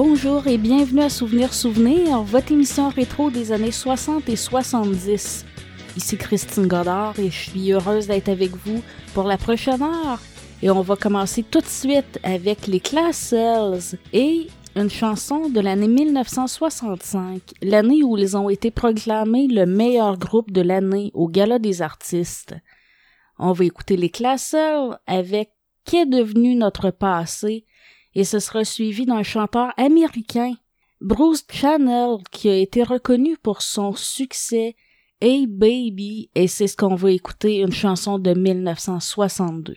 Bonjour et bienvenue à Souvenir Souvenir, votre émission rétro des années 60 et 70. Ici Christine Godard et je suis heureuse d'être avec vous pour la prochaine heure. Et on va commencer tout de suite avec les Class Cells et une chanson de l'année 1965, l'année où ils ont été proclamés le meilleur groupe de l'année au Gala des artistes. On va écouter les Class Cells avec Qu'est devenu notre passé? Et ce sera suivi d'un chanteur américain, Bruce Channel, qui a été reconnu pour son succès Hey Baby, et c'est ce qu'on va écouter, une chanson de 1962.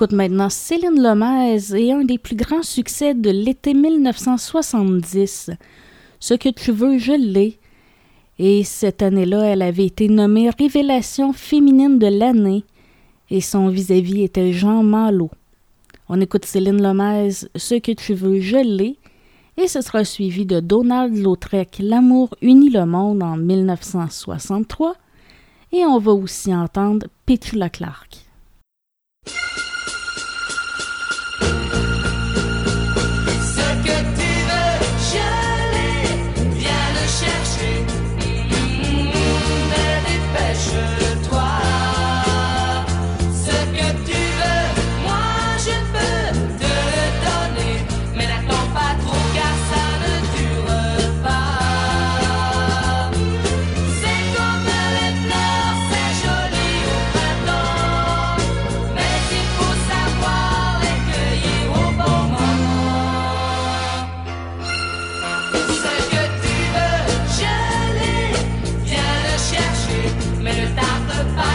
Écoute maintenant Céline Lomez et un des plus grands succès de l'été 1970. Ce que tu veux, je l'ai. Et cette année-là, elle avait été nommée Révélation féminine de l'année et son vis-à-vis était Jean Malo. On écoute Céline Lomez, Ce que tu veux, je l'ai. Et ce sera suivi de Donald Lautrec, L'amour unit le monde en 1963. Et on va aussi entendre Petula Clark. Si,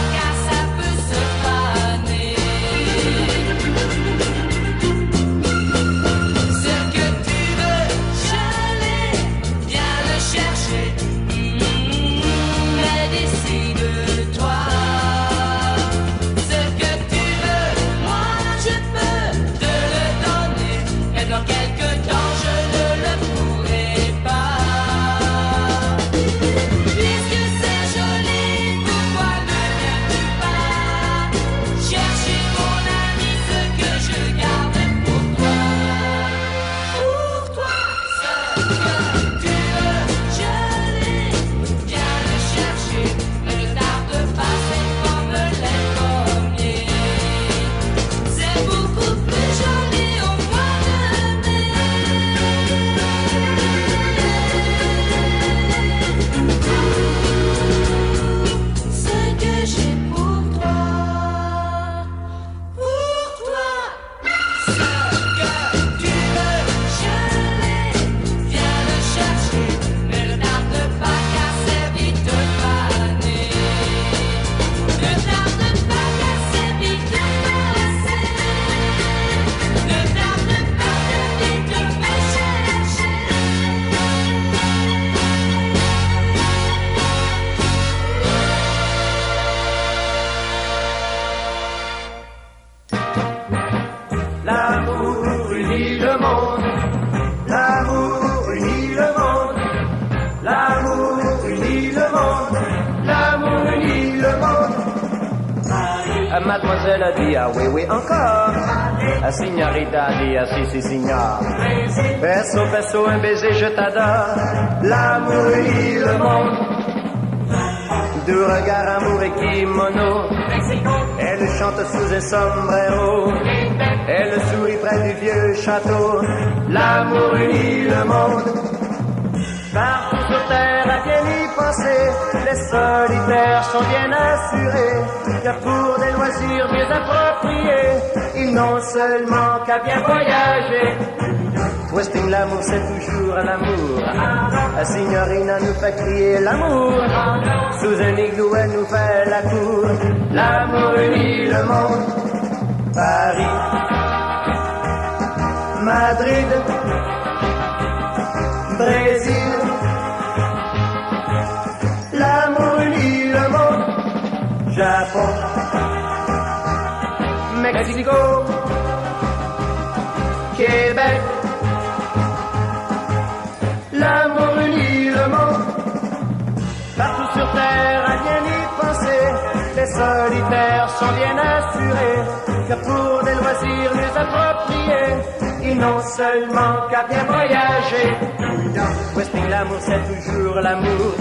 sous un sombrero. Elle sourit près du vieux château. L'amour unit le monde. Partout sur terre, à bien y penser, les solitaires sont bien assurés, car pour des loisirs mieux appropriés, ils n'ont seulement qu'à bien voyager. Westing, l'amour, c'est toujours l'amour. La signorina nous fait crier l'amour. Sous un igloo, elle nous fait la cour. L'amour unit le monde. Paris, Madrid, Brésil. L'amour unit le monde. Japon. Mexico, Québec. Solitaires sont bien assurés que pour des loisirs les appropriés, ils n'ont seulement qu'à bien voyager. Westing, l'amour, c'est toujours l'amour?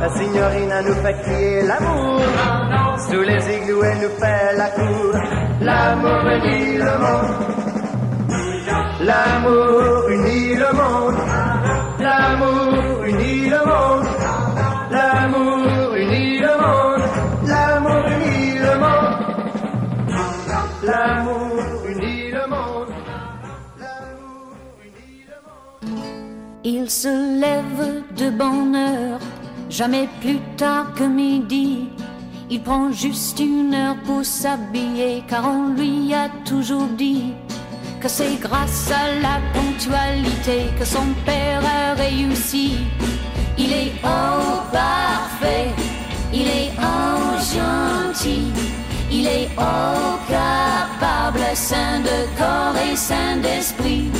La signorina nous fait crier l'amour. Sous les igloos, elle nous fait la cour. L'amour unit le monde. L'amour unit le monde. L'amour unit le monde. Il se lève de bonne heure, jamais plus tard que midi Il prend juste une heure pour s'habiller car on lui a toujours dit que c'est grâce à la ponctualité que son père a réussi. Il est oh parfait, il est oh gentil, il est oh capable, saint de corps et saint d'esprit.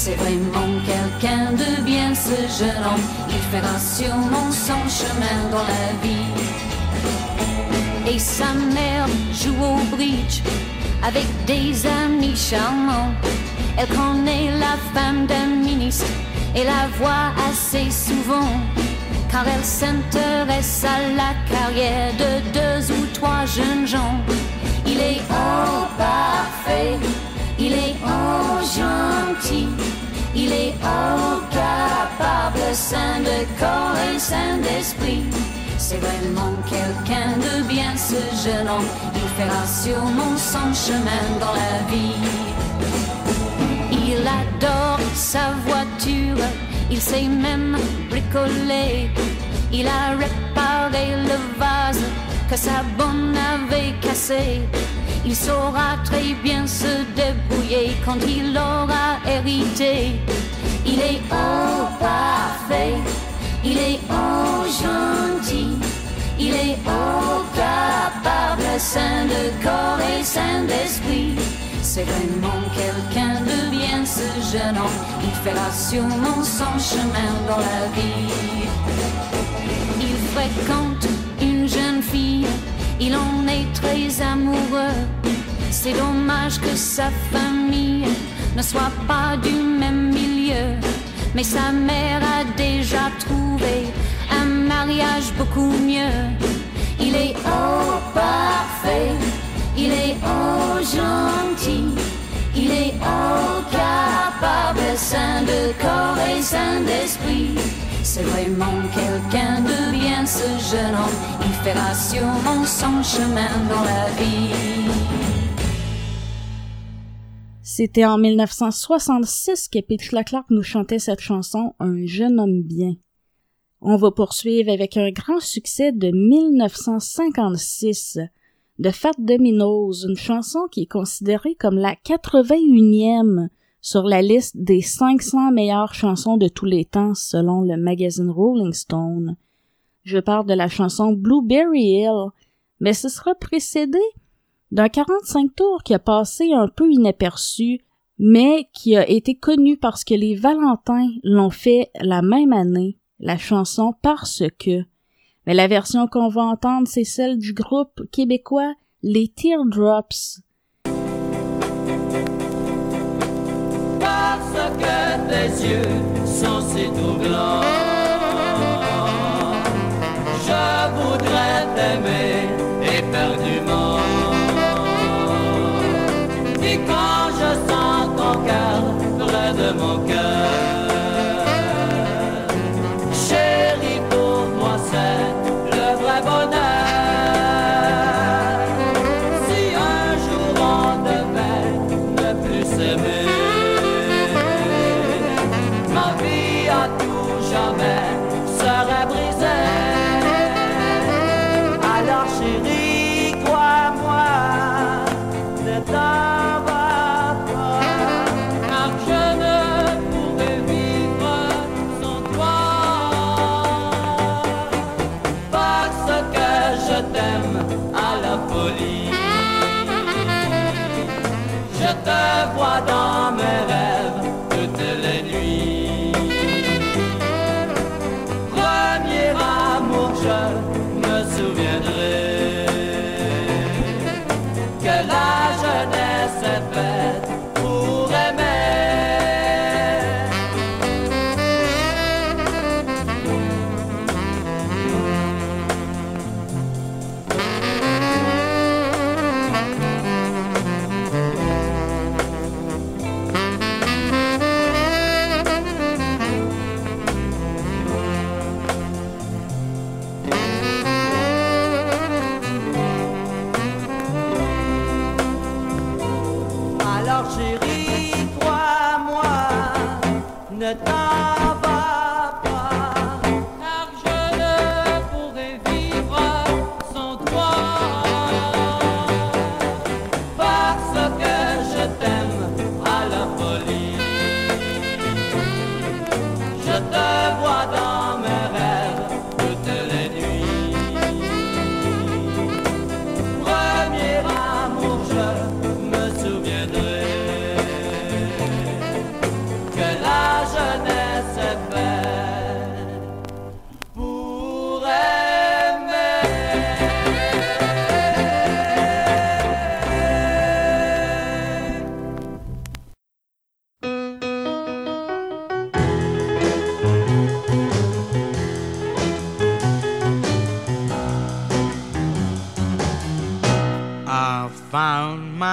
C'est vraiment quelqu'un de bien ce jeune homme, il fera sûrement son chemin dans la vie. Et sa mère joue au bridge avec des amis charmants. Elle connaît la femme d'un ministre et la voit assez souvent. Car elle s'intéresse à la carrière de deux ou trois jeunes gens. Il est oh parfait, il est oh gentil, il est oh capable, saint de corps et saint d'esprit. C'est vraiment quelqu'un de bien ce jeune homme. Il fera sûrement son chemin dans la vie. Il adore sa voiture, il sait même bricoler. Il a réparé le vase que sa bonne avait cassé. Il saura très bien se débrouiller quand il aura hérité. Il est oh parfait il est oh gentil, il est oh capable, saint de corps et saint d'esprit. C'est vraiment quelqu'un de bien ce jeune homme, il fera sûrement son chemin dans la vie. Il fréquente une jeune fille, il en est très amoureux. C'est dommage que sa famille ne soit pas du même milieu mais sa mère a déjà trouvé un mariage beaucoup mieux. Il est oh parfait, il est oh gentil, il est oh capable, saint de corps et saint d'esprit. C'est vraiment quelqu'un de ce jeune homme, il fera sûrement son chemin dans la vie. C'était en 1966 que Petula Clark nous chantait cette chanson Un jeune homme bien. On va poursuivre avec un grand succès de 1956 de Fat Dominoes, une chanson qui est considérée comme la 81e sur la liste des 500 meilleures chansons de tous les temps selon le magazine Rolling Stone. Je parle de la chanson Blueberry Hill, mais ce sera précédé d'un 45 tours qui a passé un peu inaperçu, mais qui a été connu parce que les Valentins l'ont fait la même année, la chanson Parce que. Mais la version qu'on va entendre, c'est celle du groupe québécois Les Teardrops. Tes yeux sont si troublants, je voudrais t'aimer éperdument.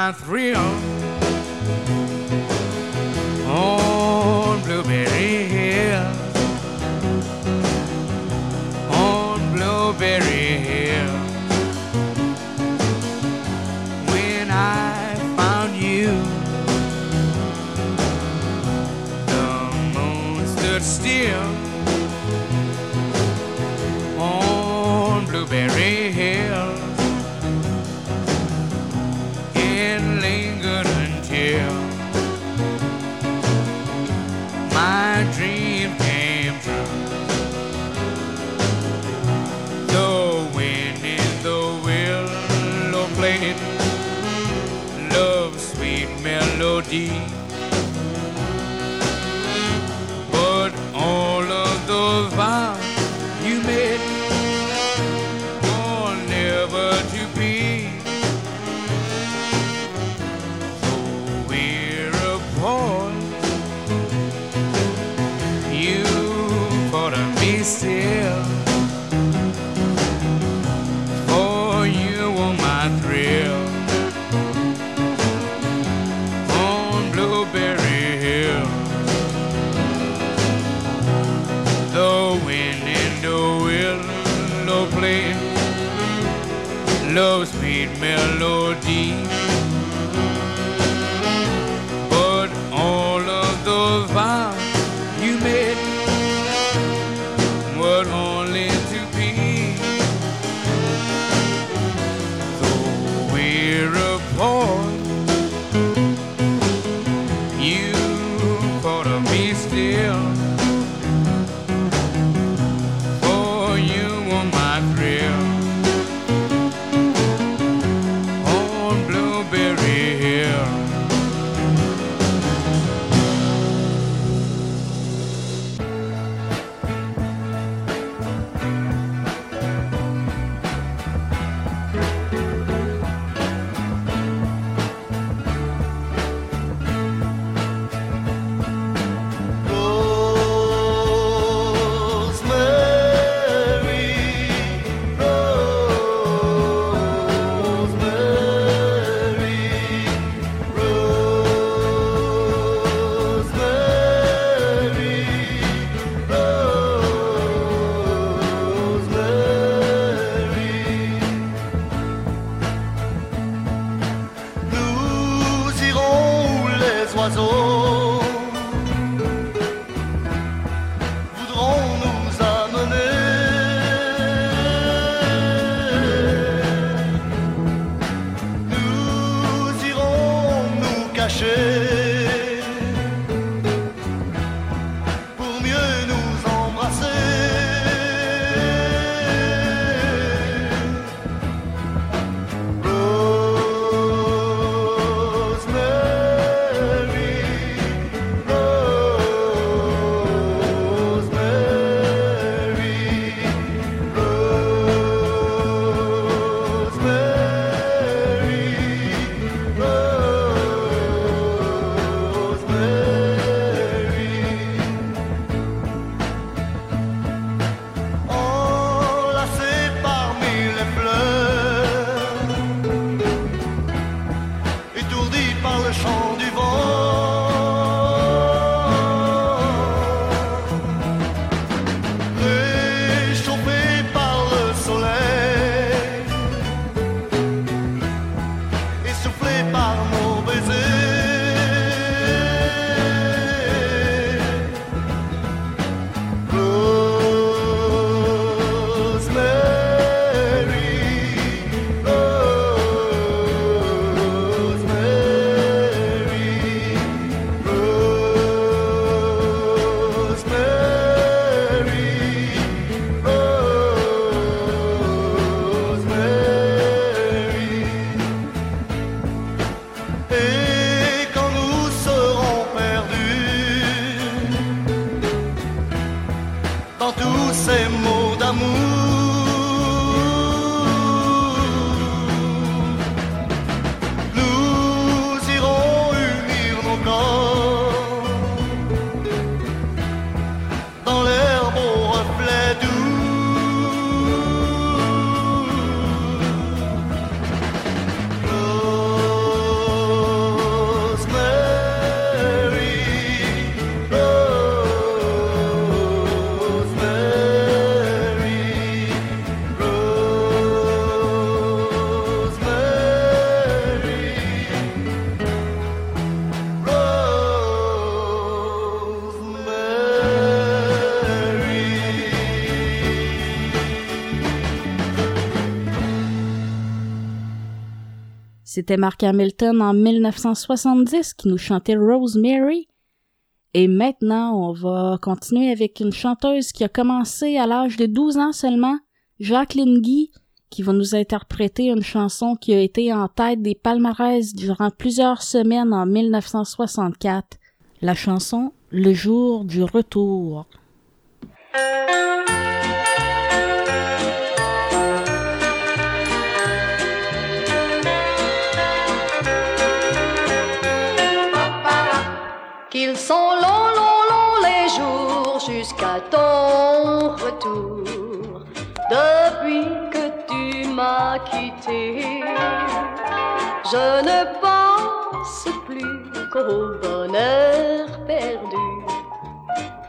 not real. C'était Mark Hamilton en 1970 qui nous chantait Rosemary. Et maintenant, on va continuer avec une chanteuse qui a commencé à l'âge de 12 ans seulement, Jacqueline Guy, qui va nous interpréter une chanson qui a été en tête des palmarès durant plusieurs semaines en 1964. La chanson Le jour du retour. Ton retour. Depuis que tu m'as quitté, je ne pense plus qu'au bonheur perdu.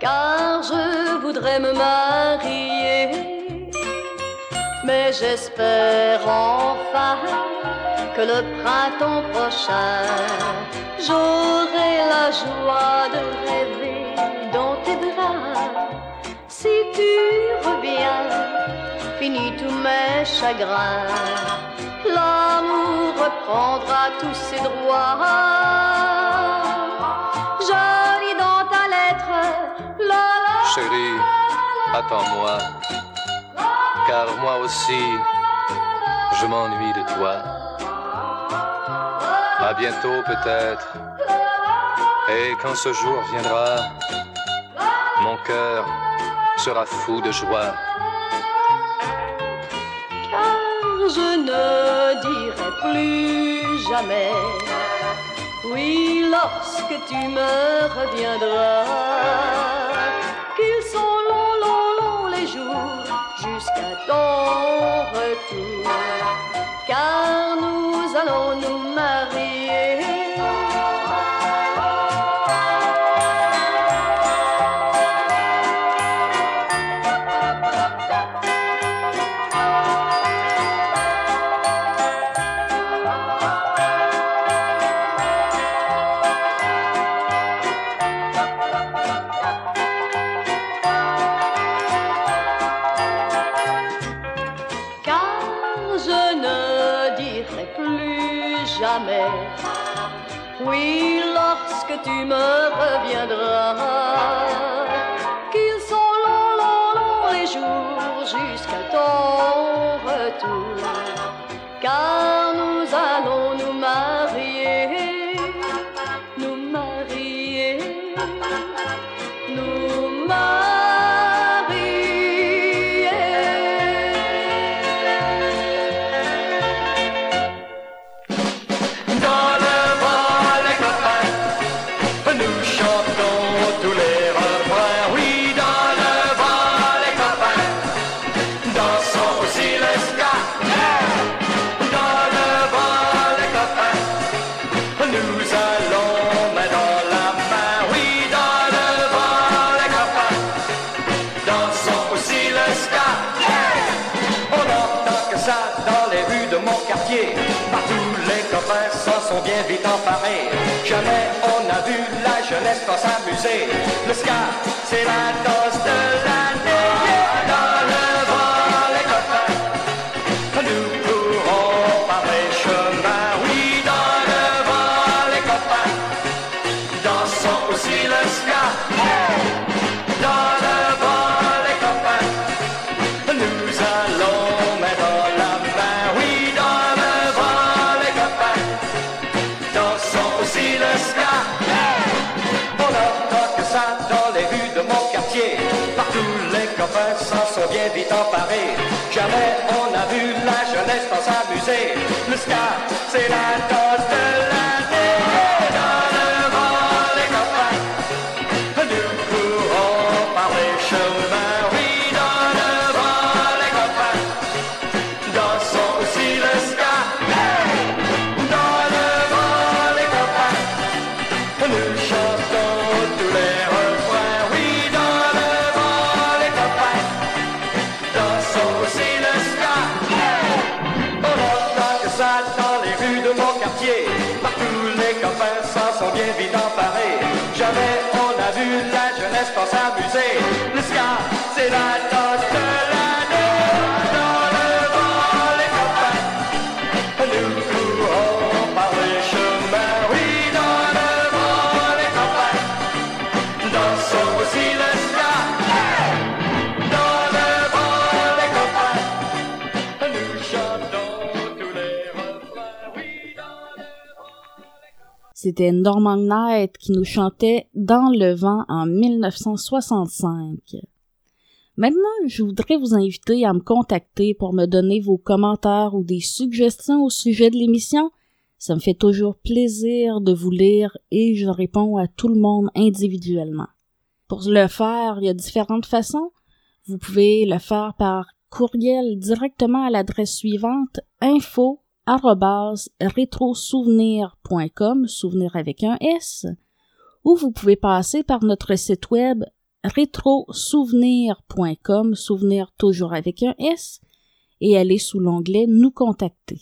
Car je voudrais me marier, mais j'espère enfin que le printemps prochain, j'aurai la joie de rêver reviens, finis tous mes chagrins, l'amour reprendra tous ses droits. Je lis dans ta lettre, la. Chérie, attends-moi, car moi aussi, je m'ennuie de toi. À bientôt peut-être. Et quand ce jour viendra, mon cœur sera fou de joie. Ne dirai plus jamais. Oui, lorsque tu me reviendras, qu'ils sont longs, longs, longs les jours jusqu'à ton retour. Car nous allons nous marier. Jamais on a vu la jeunesse pas s'amuser. Le ska, c'est la danse de l'année. Bien vite emparés. Jamais on a vu la jeunesse pas s'amuser. Le ska, c'est la danse laisse-toi s'amuser. Le ska, c'est la danse de l'année. Dans le vent, les campagnes nous courons par les chemins. Oui, dans le vent, les campagnes dansons aussi le ska. Dans le vent, les campagnes nous chantons tous les refrains. Oui, dans le vent, les campagnes. C'était Norman Knight qui nous chantait dans le vent en 1965. Maintenant, je voudrais vous inviter à me contacter pour me donner vos commentaires ou des suggestions au sujet de l'émission. Ça me fait toujours plaisir de vous lire et je réponds à tout le monde individuellement. Pour le faire, il y a différentes façons. Vous pouvez le faire par courriel directement à l'adresse suivante info rétrosouvenir.com, souvenir avec un S, ou vous pouvez passer par notre site web rétrosouvenir.com, souvenir toujours avec un S, et aller sous l'onglet Nous contacter.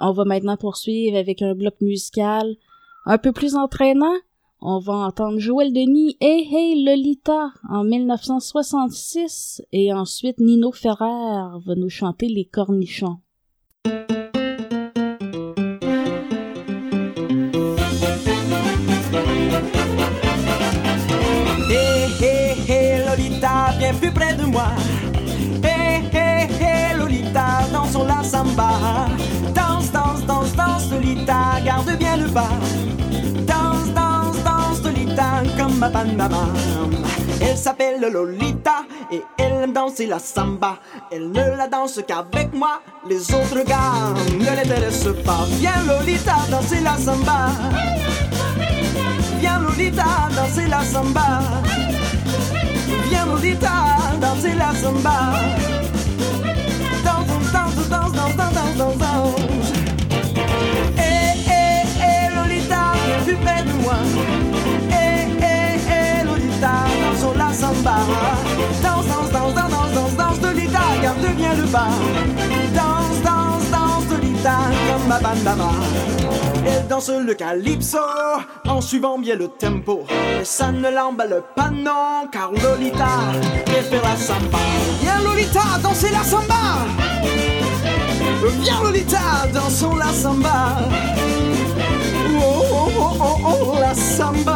On va maintenant poursuivre avec un bloc musical un peu plus entraînant. On va entendre Joël Denis Hey Hey Lolita en 1966 et ensuite Nino Ferrer va nous chanter Les Cornichons. Plus près de moi. Hé hé hé Lolita, dansons la samba. Danse, danse, danse, danse Lolita, garde bien le bas. Danse, danse, danse Lolita, comme ma Panama. Elle s'appelle Lolita et elle aime danser la samba. Elle ne la danse qu'avec moi, les autres gars ne l'intéressent pas. Viens Lolita, danser la samba. Viens Lolita, danser la samba. Viens Lolita, danser la samba. Danse, danse, danse, danse, danse, danse, danse. Eh, eh, eh, Lolita, viens plus près de moi. Eh, eh, eh, Lolita, dansons la samba. Danse, danse, danse, danse, danse, danse, danse, Lolita, garde bien le bas. Comme ma. Elle danse le calypso en suivant bien le tempo. Mais ça ne l'emballe pas non, car Lolita préfère la samba. Viens Lolita, danser la samba. Viens Lolita, dansons la samba. Oh oh oh oh oh, la samba.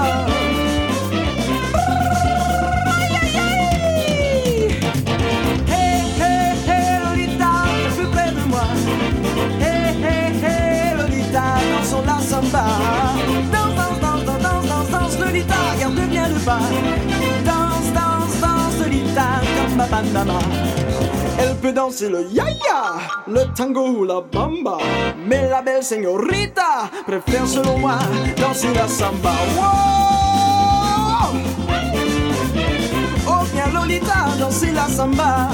Danse, danse, danse, Lolita, comme ma bandana. Elle peut danser le yaya, le tango ou la bamba. Mais la belle señorita préfère selon moi danser la samba. Wow! Oh, viens Lolita, danser la samba.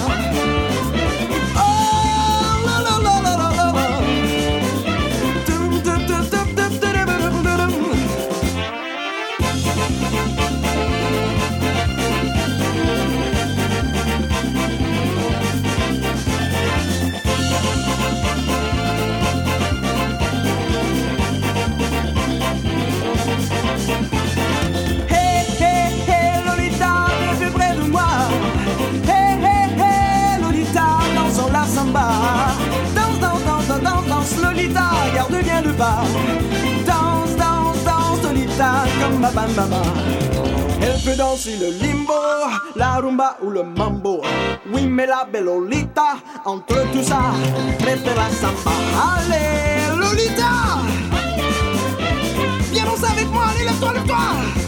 Bien le pas. Danse, danse, danse, Lolita, comme ma bambama. Elle peut danser le limbo, la rumba ou le mambo. Oui, mais la belle Lolita, entre tout ça, préfère la samba. Allez, Lolita! Viens danser avec moi, allez, lève-toi, lève-toi!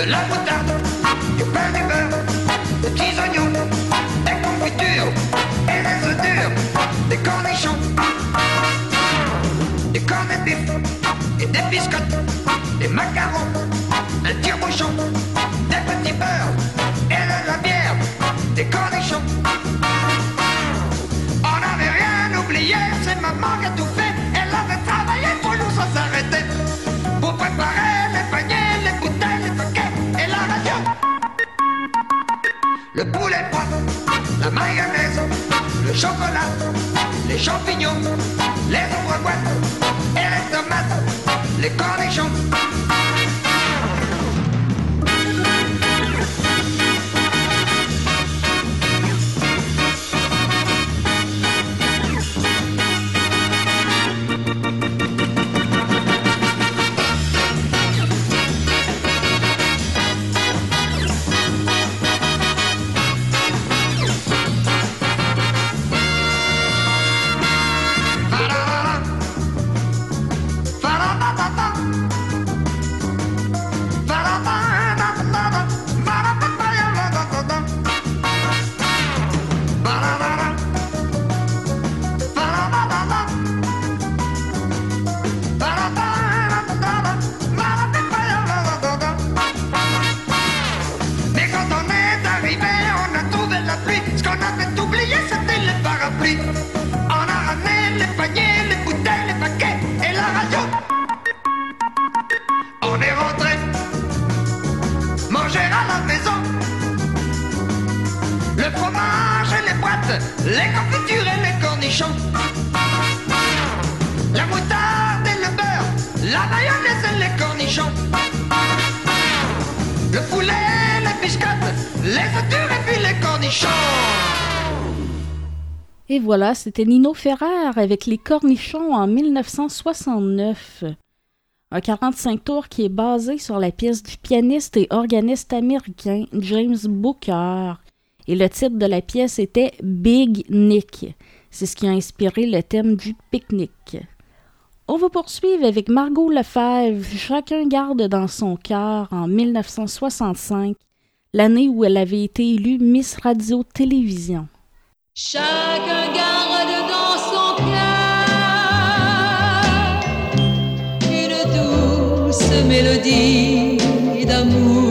De la moutarde, du pain du beurre, des petits oignons, des confitures et des œufs durs, des cornichons, des cornets de bif et des biscottes, des macarons, un tire-bouchon, des petits beurres et de la bière, des cornichons. On n'avait rien oublié, c'est maman qui a tout fait. Le chocolat, les champignons, les ouvre-boîtes et les tomates, les cornichons. C'était Nino Ferrer avec les cornichons en 1969. Un 45 tours qui est basé sur la pièce du pianiste et organiste américain James Booker. Et le titre de la pièce était Big Nick. C'est ce qui a inspiré le thème du pique-nique. On va poursuivre avec Margot Lefebvre, Chacun garde dans son cœur en 1965, l'année où elle avait été élue Miss Radio-Télévision. Mélodie d'amour,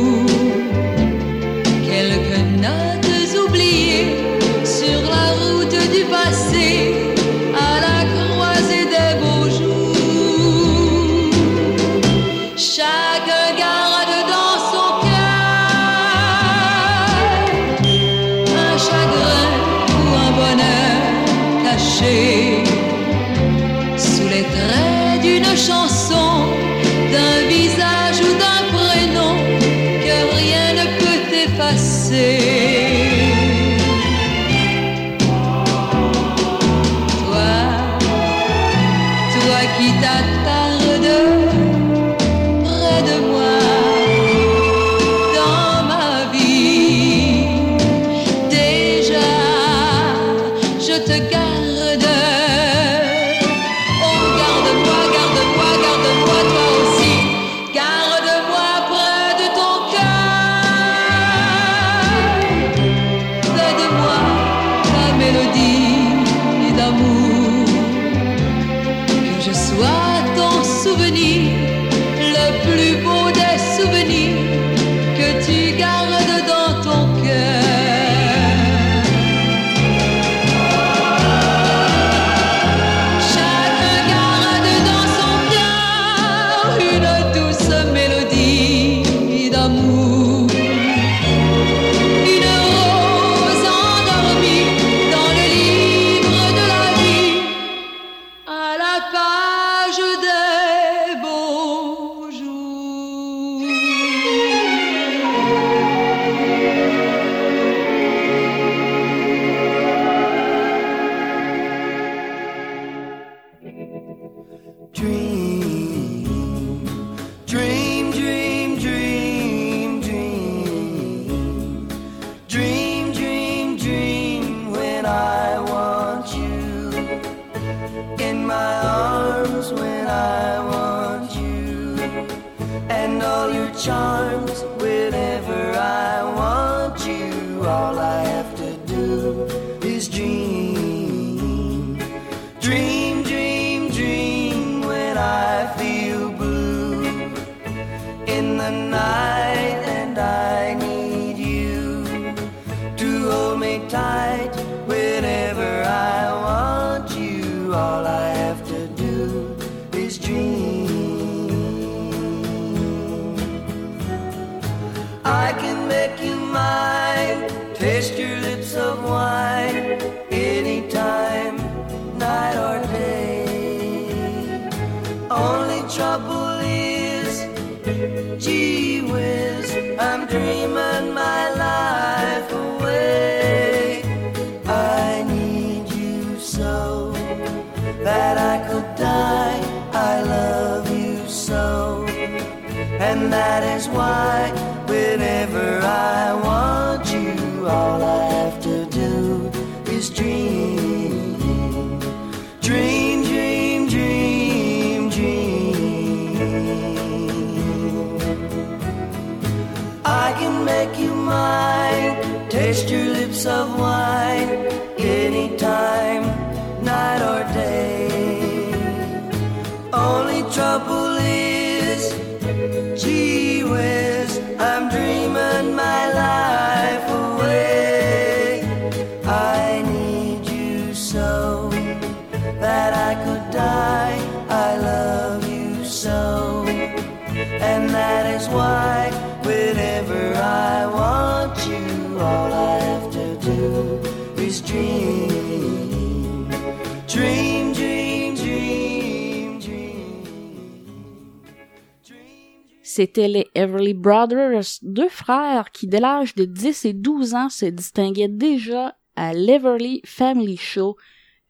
C'était les Everly Brothers, deux frères qui, dès l'âge de 10 et 12 ans, se distinguaient déjà à l'Everly Family Show,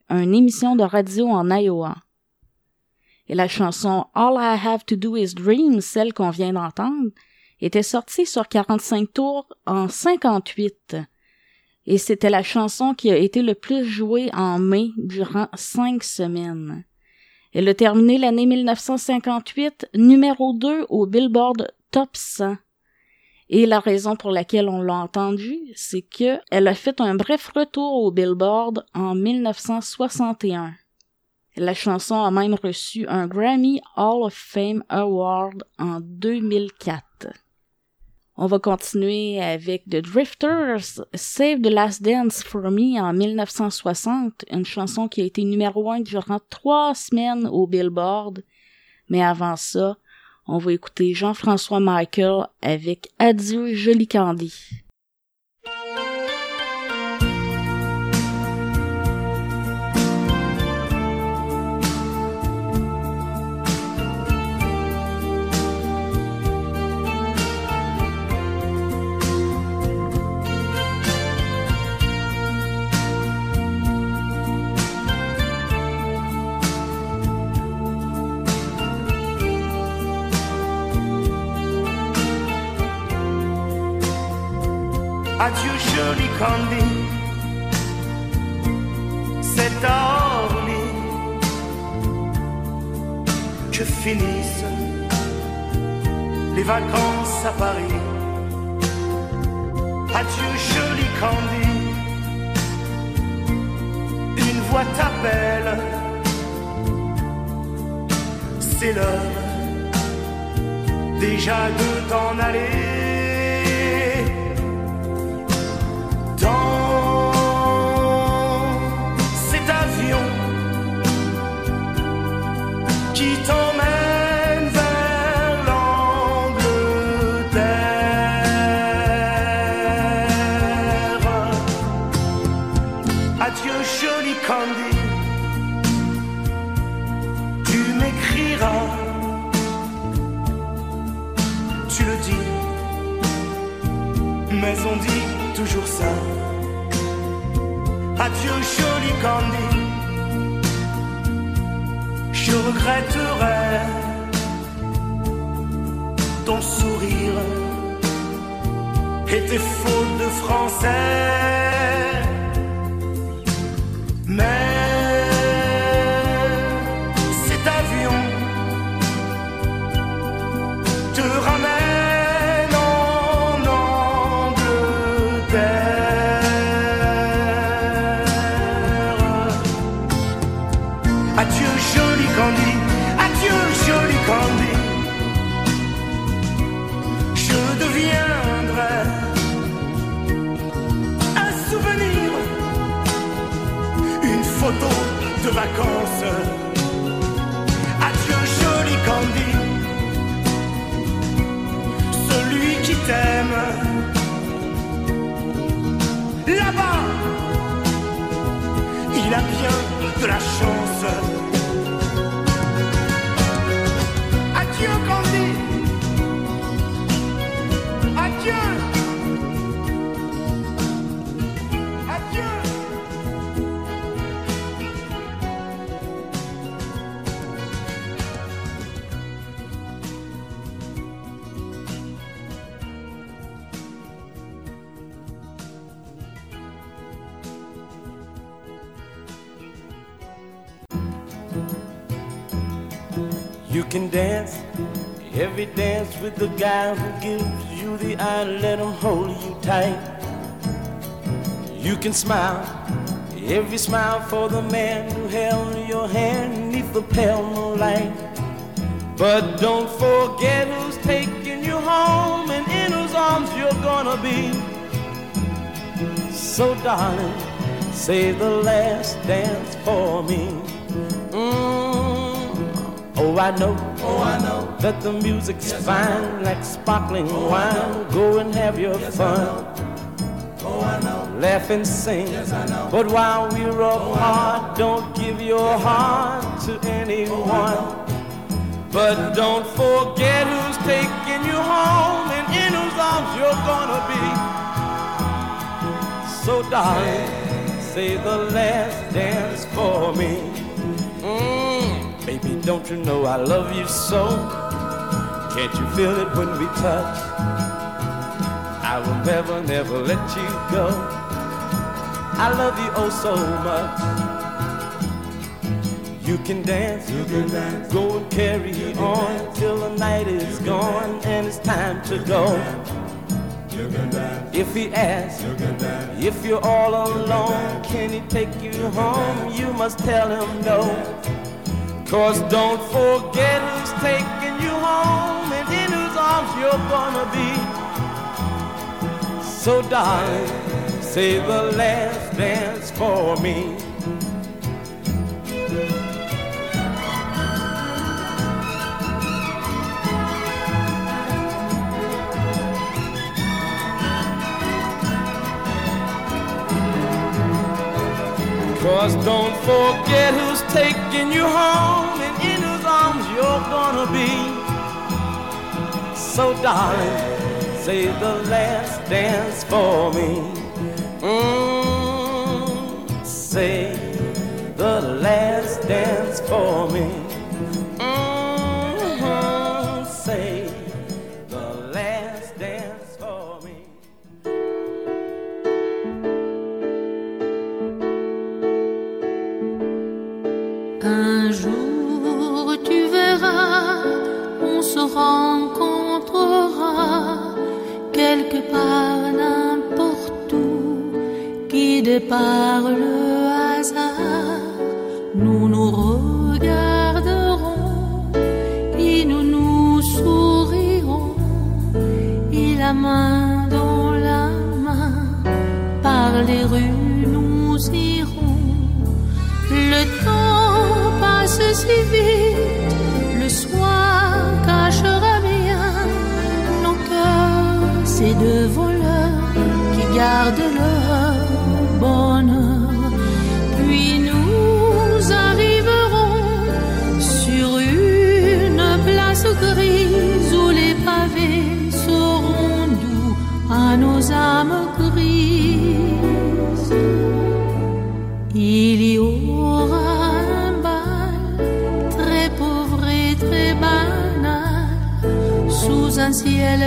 une émission de radio en Iowa. Et la chanson All I Have to Do Is Dream, celle qu'on vient d'entendre, était sortie sur 45 tours en 58. Et c'était la chanson qui a été le plus jouée en mai durant cinq semaines. Elle a terminé l'année 1958 numéro 2 au Billboard Top 100. Et la raison pour laquelle on l'a entendue, c'est que elle a fait un bref retour au Billboard en 1961. La chanson a même reçu un Grammy Hall of Fame Award en 2004. On va continuer avec The Drifters, Save the Last Dance for Me en 1960, une chanson qui a été numéro un durant trois semaines au Billboard. Mais avant ça, on va écouter Jean-François Michael avec Adieu Joli Candy. Adieu joli Candy, c'est à Orly que finissent les vacances à Paris. Adieu joli Candy, une voix t'appelle, c'est l'heure déjà de t'en aller. Qui t'emmène vers l'Angleterre. Adieu joli Candy, tu m'écriras, tu le dis, mais on dit toujours ça. Adieu joli Candy, je regretterai ton sourire et tes fautes de français. The guy who gives you the eye, let him hold you tight. You can smile every smile for the man who held your hand neath the pale moonlight. But don't forget who's taking you home and in whose arms you're gonna be. So, darling, say the last dance for me. Mm. Oh, I know, oh, I know that the music's fine, like sparkling wine. Go and have your fun. Oh, I know. Laugh and sing. But while we're apart, don't give your heart to anyone. But don't forget who's taking you home and in whose arms you're gonna be. So, darling, say the last dance for me. Mm, baby, don't you know I love you so? Can't you feel it when we touch? I will never, never let you go. I love you oh so much. You can dance, you can dance. Go and carry on till the night is gone and it's time to go. If he asks, if you're all alone, can he take you home? You must tell him no. Cause don't forget who's taking you home and in whose arms you're gonna be. So darling, say the last dance for me. Cause don't forget who's taking you home and in whose arms you're gonna be. So darling, say the last dance for me. Mm, say the last dance for me. Par le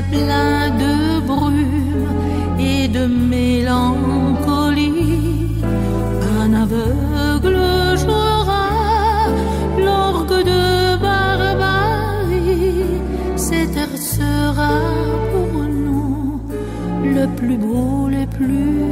plein de brume et de mélancolie. Un aveugle jouera l'orgue de barbarie. Cet air sera pour nous le plus beau, le plus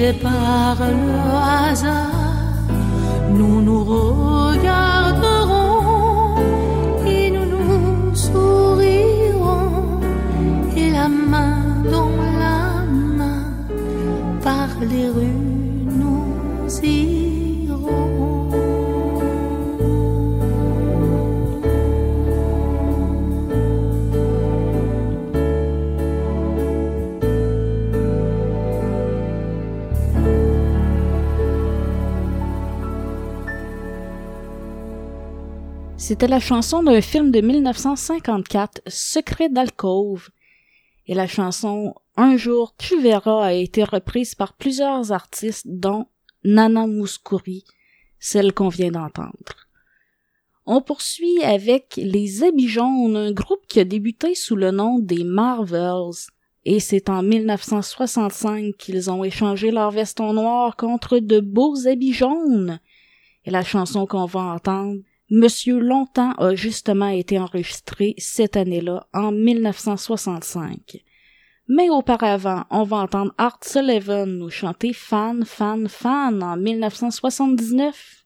guidé par le hasard. C'était la chanson d'un film de 1954, Secret d'alcôve. Et la chanson Un jour tu verras a été reprise par plusieurs artistes dont Nana Mouskouri, celle qu'on vient d'entendre. On poursuit avec Les Habits jaunes, un groupe qui a débuté sous le nom des Marvels. Et c'est en 1965 qu'ils ont échangé leur veston noir contre de beaux habits jaunes. Et la chanson qu'on va entendre, Monsieur Longtemps a justement été enregistré cette année-là, en 1965. Mais auparavant, on va entendre Art Sullivan nous chanter Fan, Fan, Fan en 1979.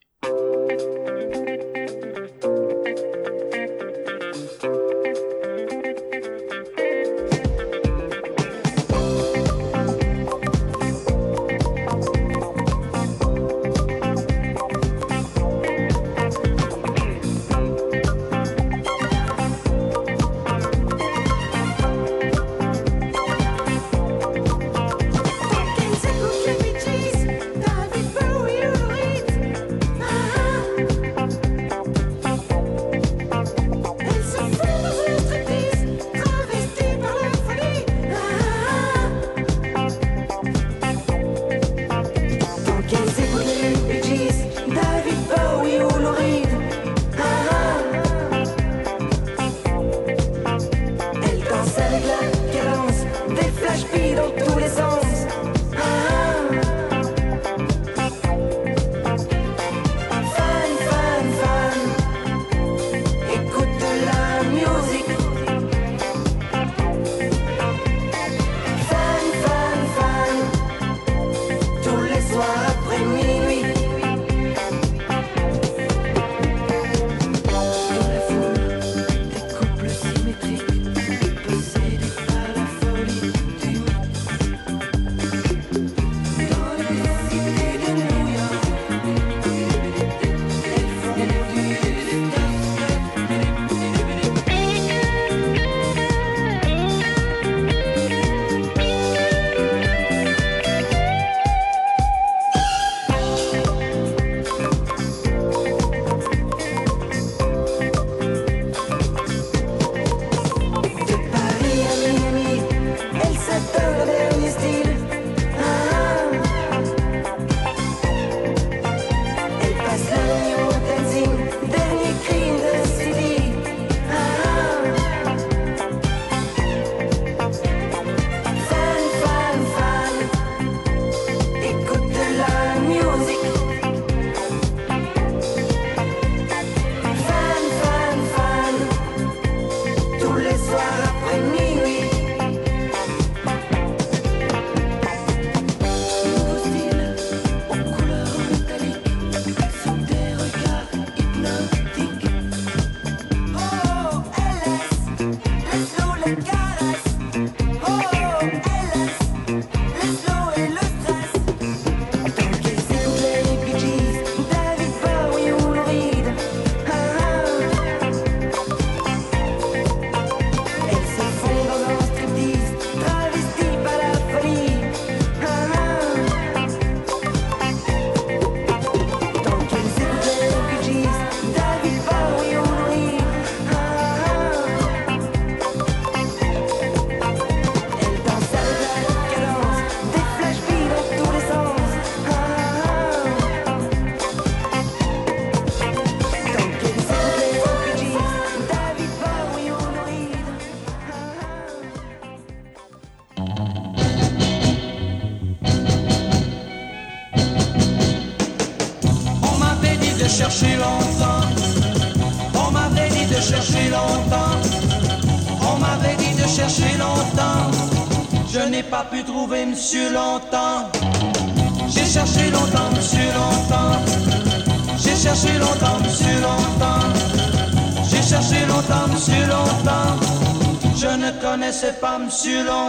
monsieur longtemps. J'ai cherché longtemps, monsieur longtemps. J'ai cherché longtemps, monsieur longtemps. J'ai cherché longtemps, monsieur longtemps. Je ne connaissais pas monsieur longtemps.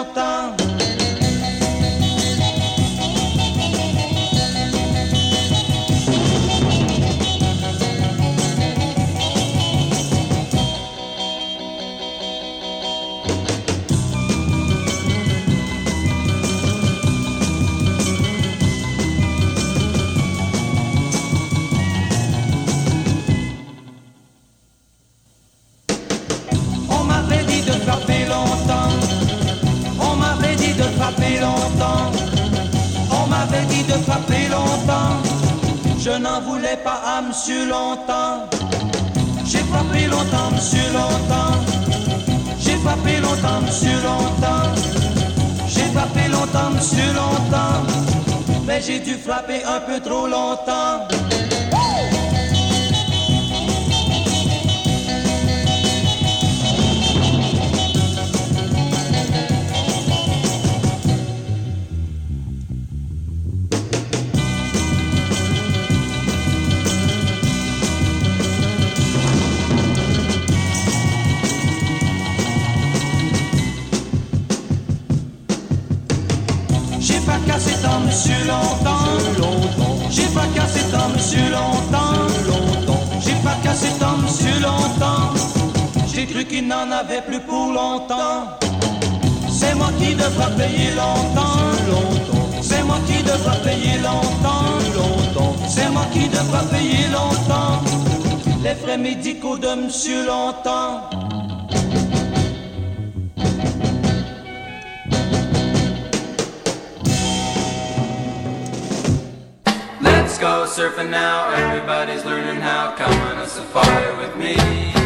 surfing now, everybody's learning how. Come on a safari with me.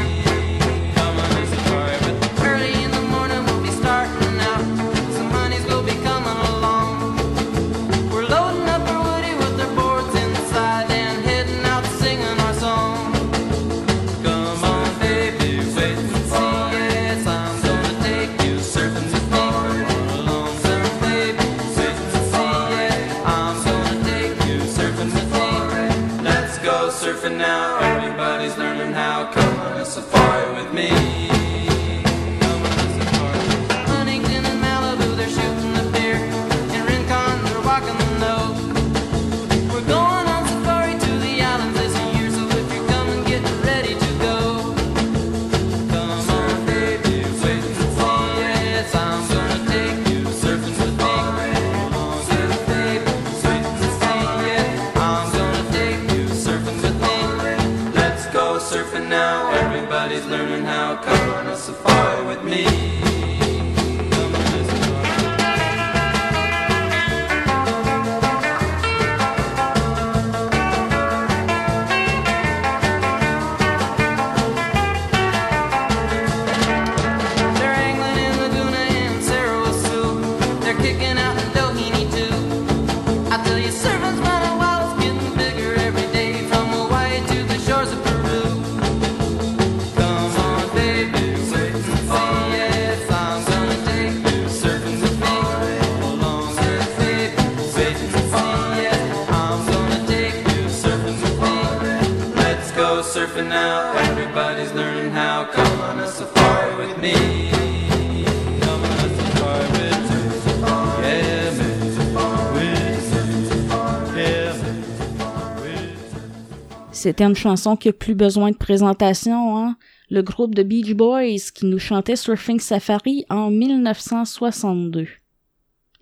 C'était une chanson qui a plus besoin de présentation, hein? Le groupe de Beach Boys qui nous chantait Surfing Safari en 1962.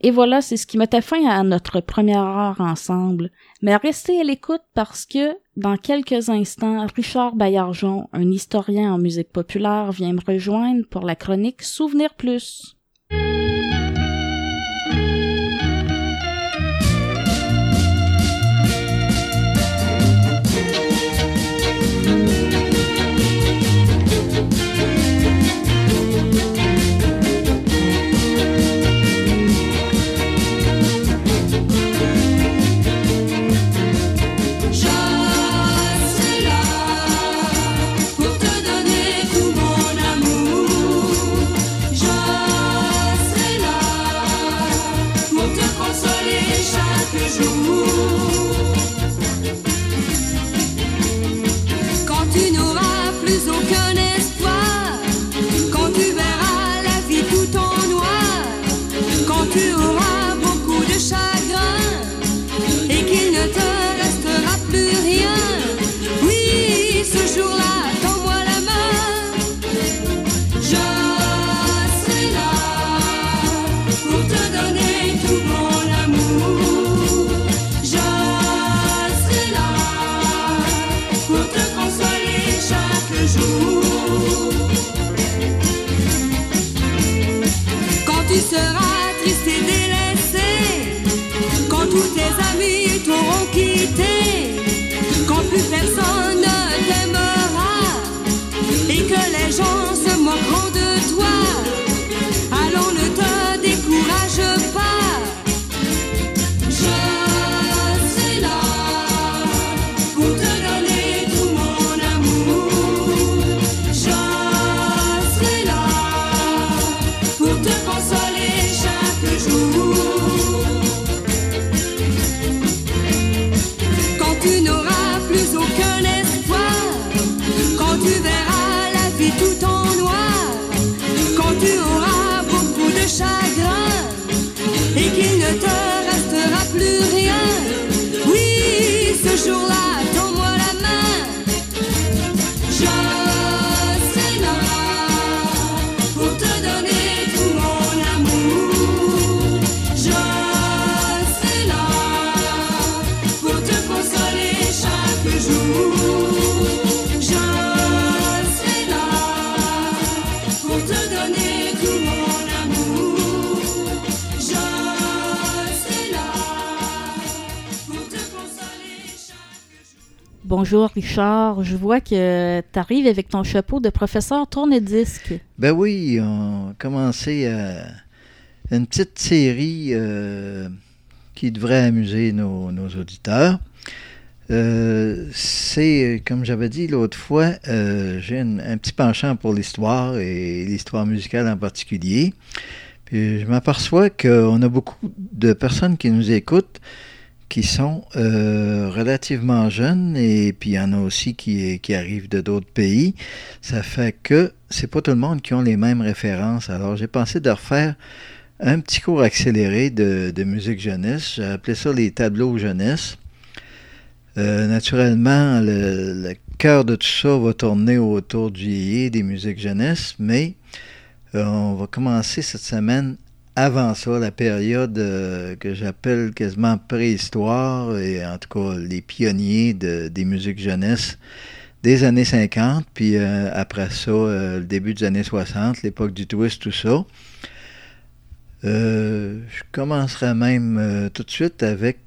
Et voilà, c'est ce qui mettait fin à notre première heure ensemble. Mais restez à l'écoute parce que, dans quelques instants, Richard Baillargeon, un historien en musique populaire, vient me rejoindre pour la chronique Souvenir Plus. Bonjour Richard, je vois que tu arrives avec ton chapeau de professeur tourne-disque. Ben oui, on a commencé euh, une petite série euh, qui devrait amuser nos, auditeurs. Euh, c'est, comme j'avais dit l'autre fois, j'ai un, un petit penchant pour l'histoire et l'histoire musicale en particulier. Puis je m'aperçois qu'on a beaucoup de personnes qui nous écoutent qui sont euh, relativement jeunes et puis il y en a aussi qui, qui arrivent de d'autres pays. Ça fait que c'est pas tout le monde qui ont les mêmes références. Alors j'ai pensé de refaire un petit cours accéléré de, de musique jeunesse. J'ai appelé ça les tableaux jeunesse. Euh, naturellement, le, cœur de tout ça va tourner autour du yéyé, des musiques jeunesse, mais euh, on va commencer cette semaine avant ça, la période euh, que j'appelle quasiment préhistoire, et en tout cas les pionniers de- des musiques jeunesse des années 50, puis euh, après ça, euh, le début des années 60, l'époque du twist, tout ça. Je commencerai même tout de suite avec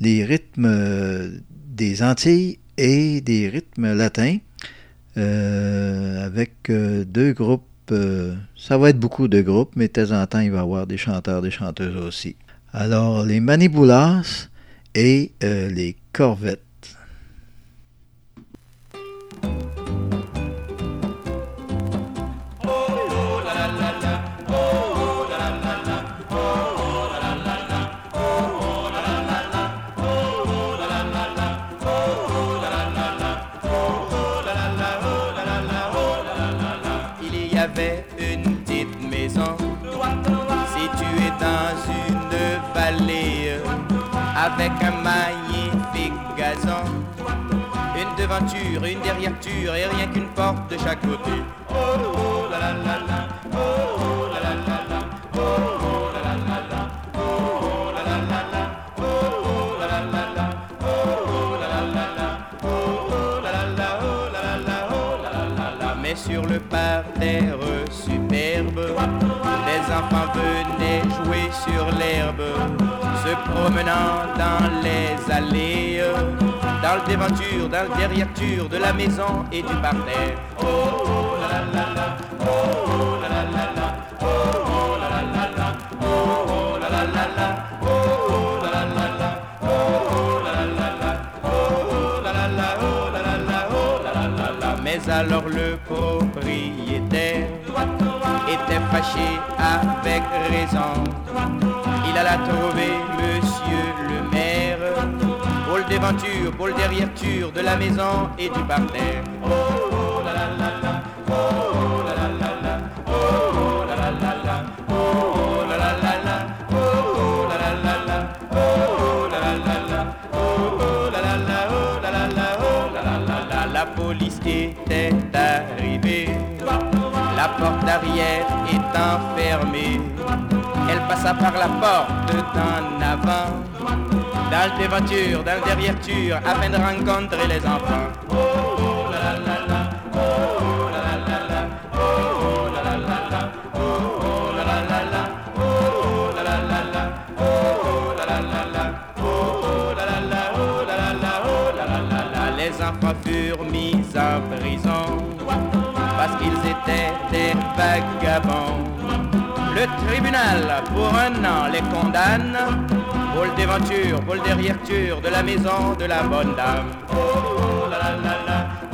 les rythmes des Antilles et des rythmes latins, avec deux groupes. Euh, ça va être beaucoup de groupes, mais de temps en temps, il va y avoir des chanteurs, des chanteuses aussi. Alors, les Maniboulas et euh, les Corvettes. Une devanture, une derrière-ture et rien qu'une porte de chaque côté. Oh, oh, la la la la, oh, oh, la la la la, oh, oh, la la la la, oh, oh, la la la la, oh, oh, la la la la, oh, oh, la la la la, oh, oh, la la la, oh, la la la, oh, la la la. Mais sur le parterre superbe, des enfants venaient jouer sur l'herbe, se promenant dans les allées, dans le déventure, dans le derrière-ture de la maison et du parterre. Oh, oh, la la la oh, la la la oh, oh, la la la oh, oh, la la la oh, oh, la la la oh, oh, la la la oh, la la la, oh, la la, oh, la la la la. Mais alors le propriétaire était fâché avec raison. Il alla trouver monsieur le maire pour le déventure, pour derrière-ture de la maison et du parterre. Oh, oh, la la la la, oh, oh, la la la la, oh, oh, la la la la, oh, oh, la la la la, oh, oh, la la la la, oh, oh, la la la la, oh, oh, la la la, oh, la la la, oh, la la la la. La police était arrivée, la porte d'arrière étant fermée. Elle passa par la porte d'en avant, dans tes voitures, dans tes afin de rencontrer les enfants. Les enfants furent mis en prison parce qu'ils étaient des vagabonds. Le tribunal pour un an les condamne Boule déventure, boule derrière-ture de la maison de la bonne dame. Oh la la,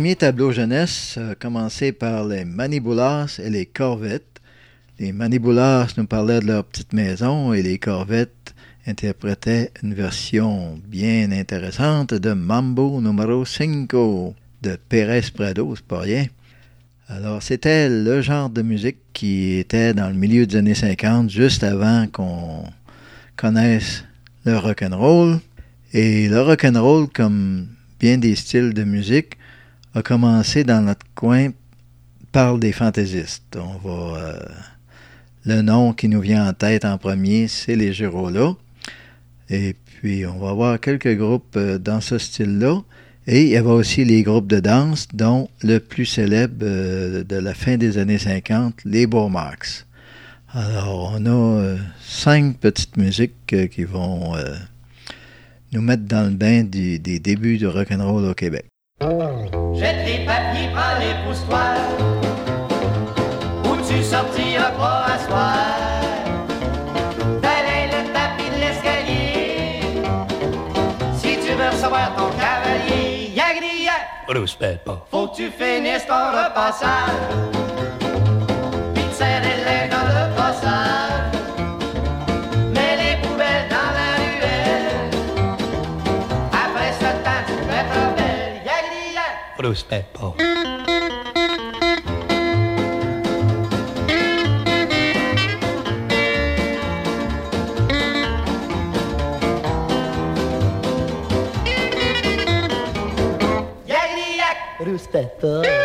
premier tableau jeunesse a commencé par les Maniboulas et les Corvettes. Les Maniboulas nous parlaient de leur petite maison et les Corvettes interprétaient une version bien intéressante de Mambo numéro 5 de Pérez Prado, c'est pas rien. Alors, c'était le genre de musique qui était dans le milieu des années 50, juste avant qu'on connaisse le rock'n'roll. Et le rock'n'roll, comme bien des styles de musique, a commencé dans notre coin par des fantaisistes. On va, euh, le nom qui nous vient en tête en premier, c'est les Girola. Et puis, on va avoir quelques groupes euh, dans ce style-là. Et il y avait aussi les groupes de danse, dont le plus célèbre euh, de la fin des années 50, les Beaumarks. Alors, on a cinq petites musiques qui vont nous mettre dans le bain des débuts du rock'n'roll au Québec. Jette les papiers, prends les poussoirs Où tu sortiras pas à soir Balaye le tapis de l'escalier Si tu veux recevoir ton cavalier. Yagri yak Respect pas. Faut que tu finisses ton repassage Yagri yak Respect pas.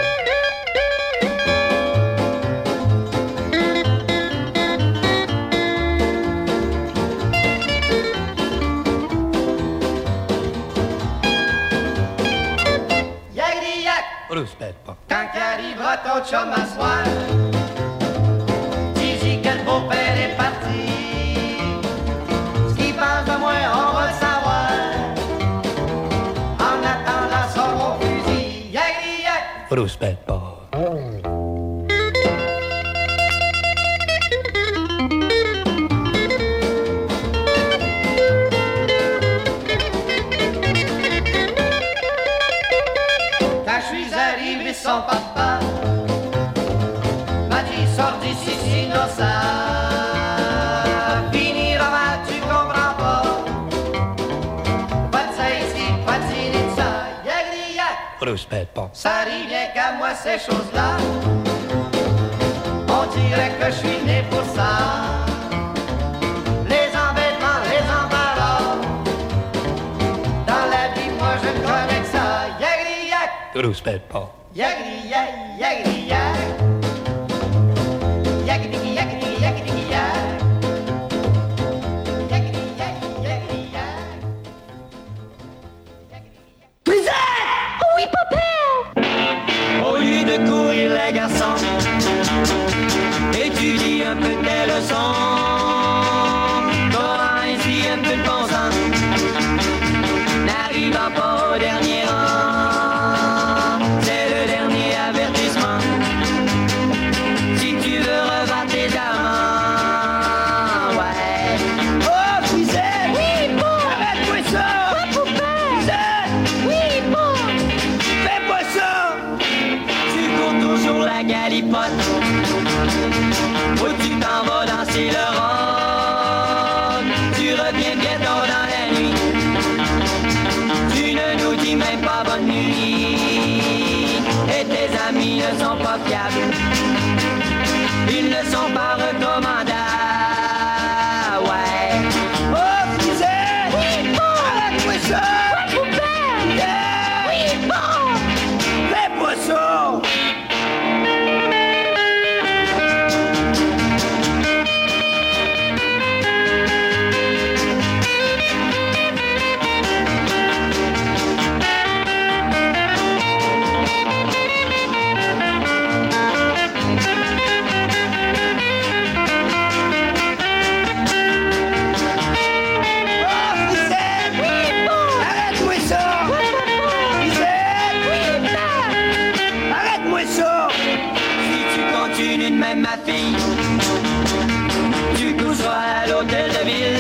Tu coucheras à l'hôtel de ville.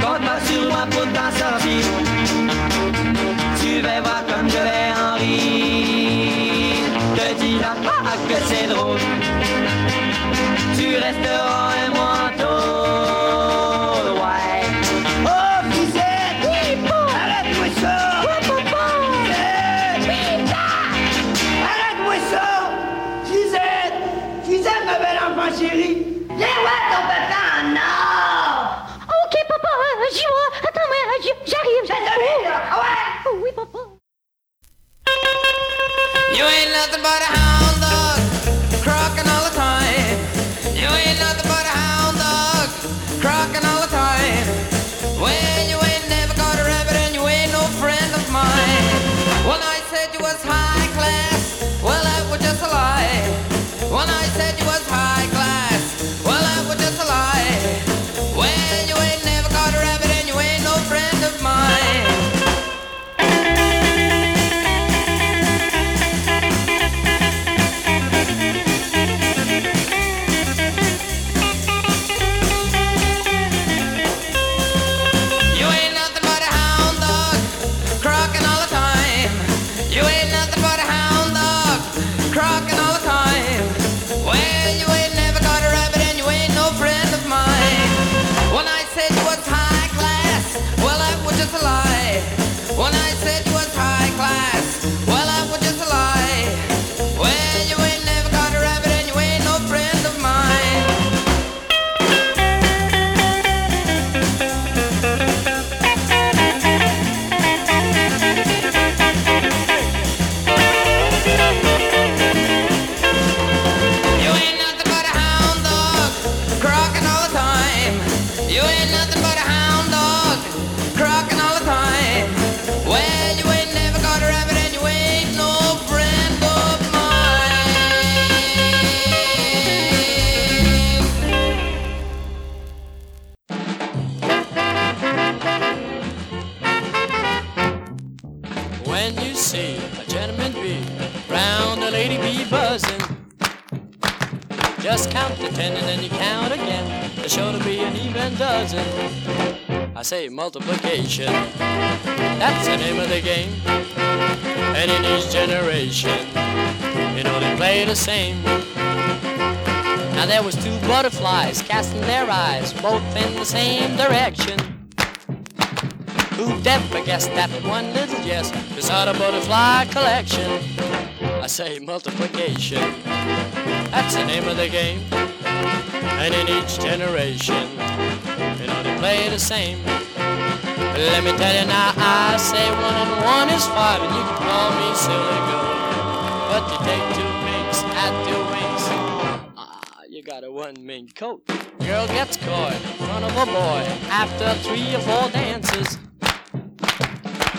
Quand pas sur moi pour t'en sortir. Tu vas voir comme je vais en rire. Te dis la pas que c'est drôle. Tu resteras un mois. say multiplication. That's the name of the game. And in each generation, you only play the same. Now there was two butterflies casting their eyes both in the same direction. Who'd ever guess that one little yes is out a butterfly collection? I say multiplication. That's the name of the game. And in each generation, know play the same. Let me tell you now, I say one and one is five, and you can call me silly girl. But you take two minks at two winks. Ah, you got a one mink coat. Girl gets caught in front of a boy after three or four dances.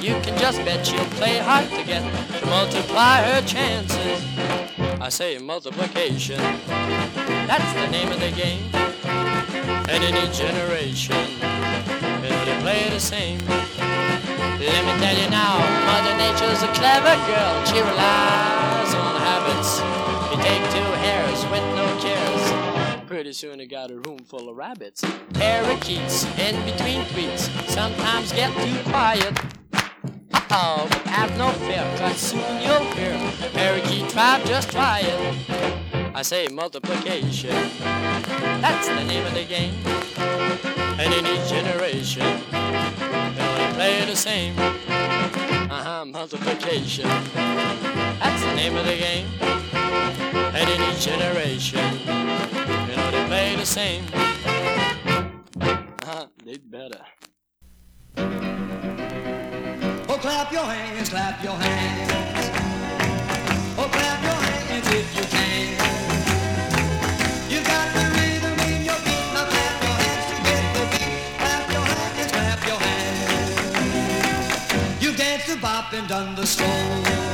You can just bet she'll play hard to get to multiply her chances. I say multiplication. That's the name of the game. And in each generation, they play the same. Let me tell you now, Mother Nature's a clever girl. She relies on habits. You take two hairs with no cares. Pretty soon you got a room full of rabbits. Parakeets in between tweets sometimes get too quiet. Oh, have no fear, cause soon you'll hear. Parakeet tribe, just try it. I say multiplication. That's the name of the game. And in each generation, they'll play the same. Uh-huh, multiplication. That's the name of the game. And in each generation, they play the same. Uh-huh, they'd better. Oh, clap your hands, clap your hands. Oh, clap your hands if you can. Dance the bop and done the stroll.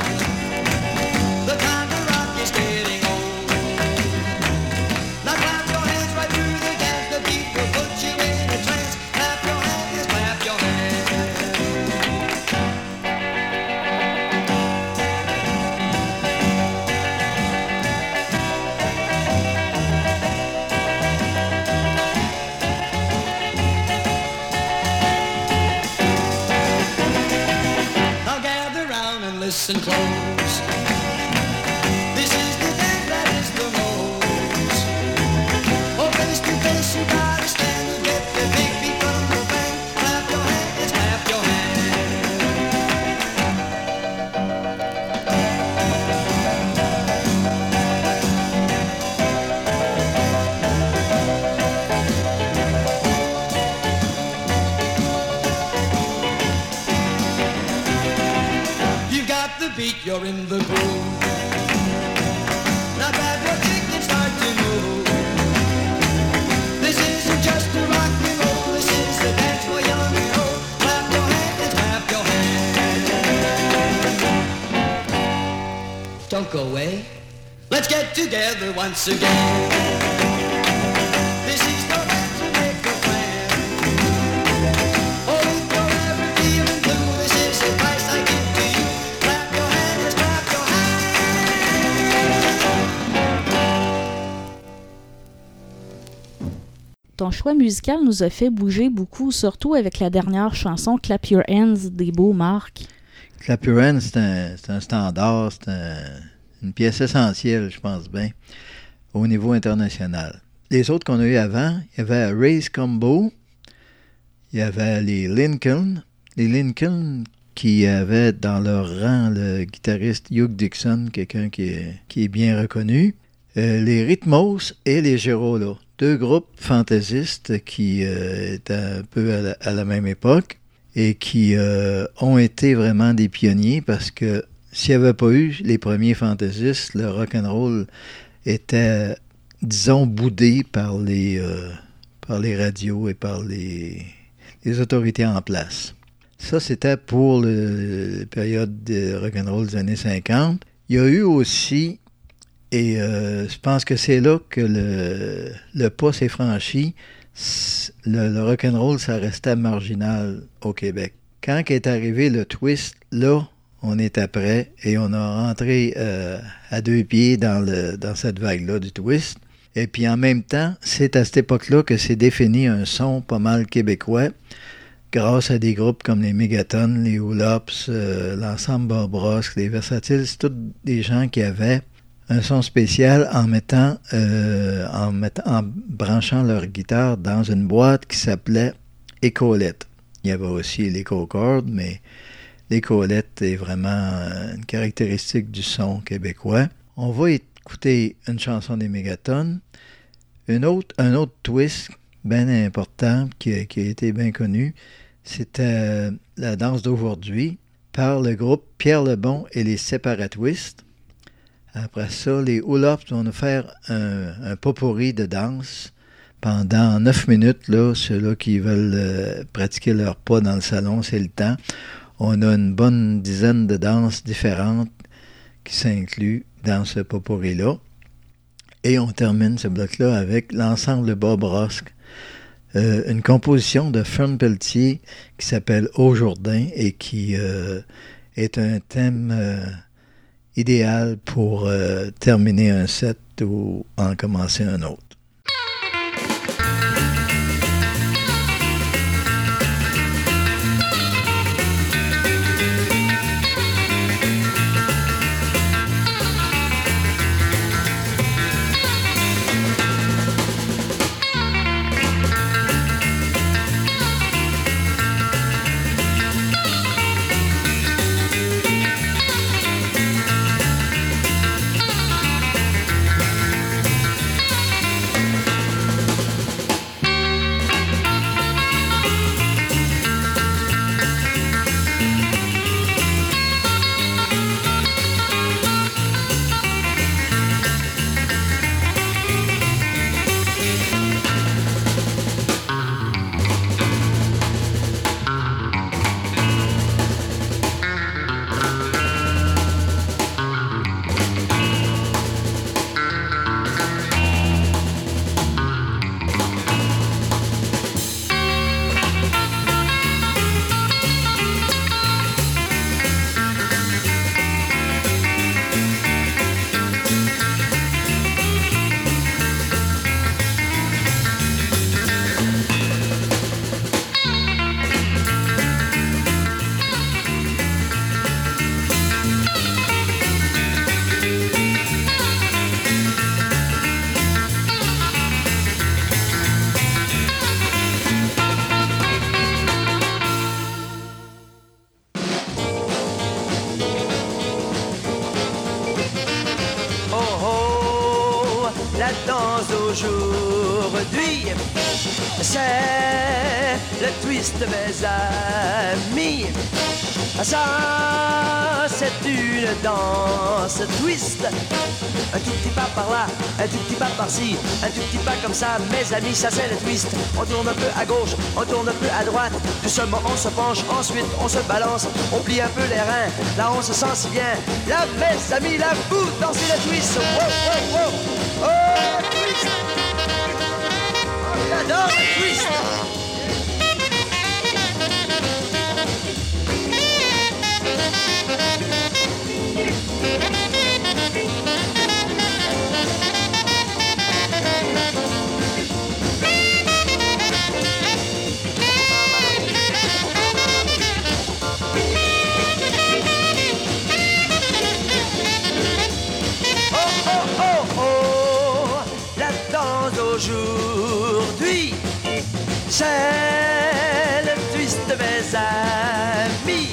And listen Beat, you're in the groove. Now grab your kick and start to move. This isn't just a rock and roll, this is a dance for young and old. Clap your hands, clap your hands. Don't go away. Let's get together once again. Choix musical nous a fait bouger beaucoup, surtout avec la dernière chanson Clap Your Hands des Beaux Marc. Clap Your Hands, c'est un, standard, c'est un- une pièce essentielle, je pense bien, au niveau international. Les autres qu'on a eu avant, il y avait Race Combo, il y avait les Lincoln. Les Lincoln qui avaient dans leur rang le guitariste Hugh Dixon, quelqu'un qui est, qui est bien reconnu. Euh, les Rhythmos et les Girola, deux groupes fantaisistes qui euh, étaient un peu à la, même époque et qui euh, ont été vraiment des pionniers parce que s'il n'y avait pas eu les premiers fantaisistes, le rock and roll était, disons, boudé par les, euh, par les radios et par les, les autorités en place. Ça, c'était pour la période de rock and roll des années 50. Il y a eu aussi, et euh, je pense que c'est là que le, le pas s'est franchi, le, le rock and roll, ça restait marginal au Québec. Quand est arrivé le twist, là, on est après et on a rentré euh, à deux pieds dans, le, dans cette vague-là du twist. Et puis en même temps, c'est à cette époque-là que s'est défini un son pas mal québécois grâce à des groupes comme les Megaton, les Hoolops, euh, l'ensemble Barbrosque, les Versatiles, c'est tous des gens qui avaient un son spécial en mettant, euh, en mettant, en branchant leur guitare dans une boîte qui s'appelait Écolette. Il y avait aussi l'écho-corde, mais l'écolette est vraiment euh, une caractéristique du son québécois. On va écouter une chanson des Mégatonnes, une autre, un autre twist bien important qui a, été bien connu, c'était euh, la danse d'aujourd'hui par le groupe Pierre Lebon et les Separatwistes. Après ça, les Oolops vont nous faire un, un de danse pendant neuf minutes. Là, ceux-là qui veulent euh, pratiquer leur pas dans le salon, c'est le temps. On a une bonne dizaine de danses différentes qui s'incluent dans ce potpourri-là. Et on termine ce bloc-là avec l'ensemble de Bob Rosk, euh, une composition de Fern Pelletier qui s'appelle Au Jourdain et qui euh, est un thème euh, idéal pour euh, terminer un set ou en commencer un autre. Ça, mes amis, ça c'est le twist. On tourne un peu à gauche, on tourne un peu à droite, doucement on se penche, ensuite on se balance, on plie un peu les reins, là on se sent si bien. Là, mes amis, là, vous dansez le twist. Wow, wow, wow. Le twist. C'est le twist de mes amis.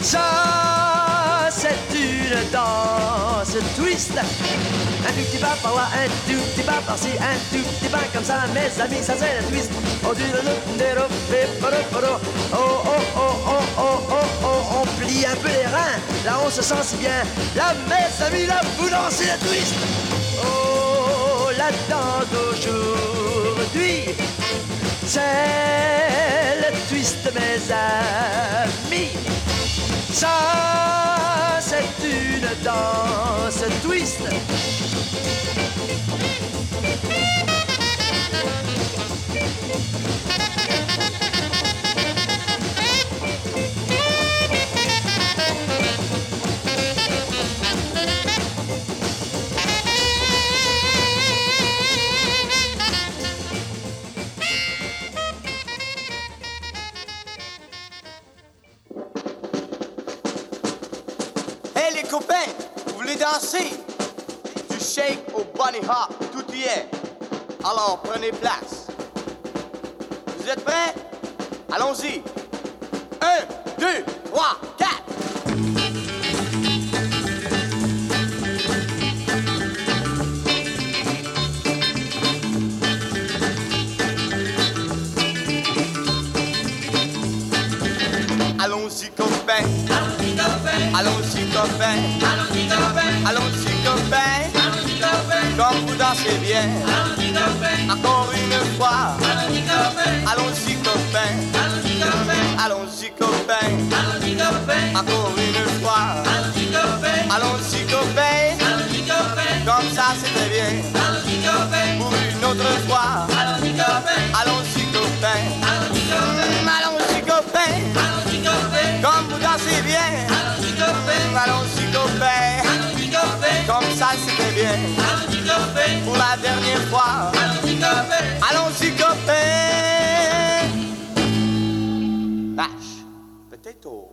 Ça, c'est une danse twist. Un tout petit pas par là, un tout petit pas par-ci, un tout petit pas comme ça, mes amis, ça c'est le twist. Oh, du oh, oh, oh, oh, oh, oh, oh, on plie un peu les reins, là on se sent si bien. Là, mes amis, là, vous dansez le twist. Oh, la danse d'aujourd'hui, c'est le twist, mes amis. Ça, c'est une danse twist. Place. Vous êtes prêts? Allons-y. Un, deux, trois, quatre. Allons-y copains, allons-y copains, allons-y copains, allons-y copains, comme vous dansez bien, encore une fois, allons-y copains, allons-y copains, allons-y copains, allons-y copains, allons-y copains, encore une dernière fois, allons-y copains, allons-y copains. Vache, peut-être au.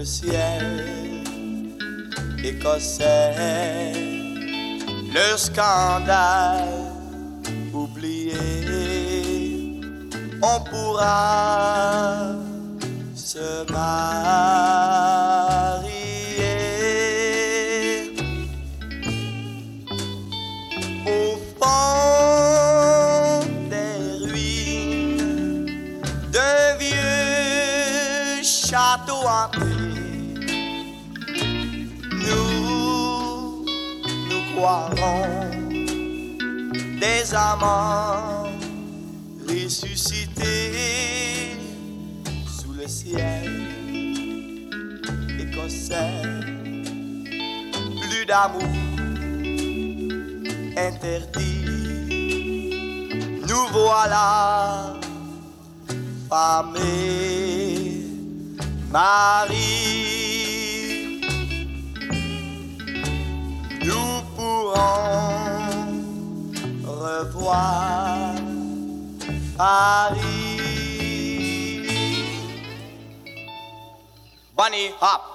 Le ciel écossais, le scandale oublié, on pourra se marier des amants ressuscités sous le ciel écossais. Plus d'amour interdit. Nous voilà, femme et Paris. Bunny Hop.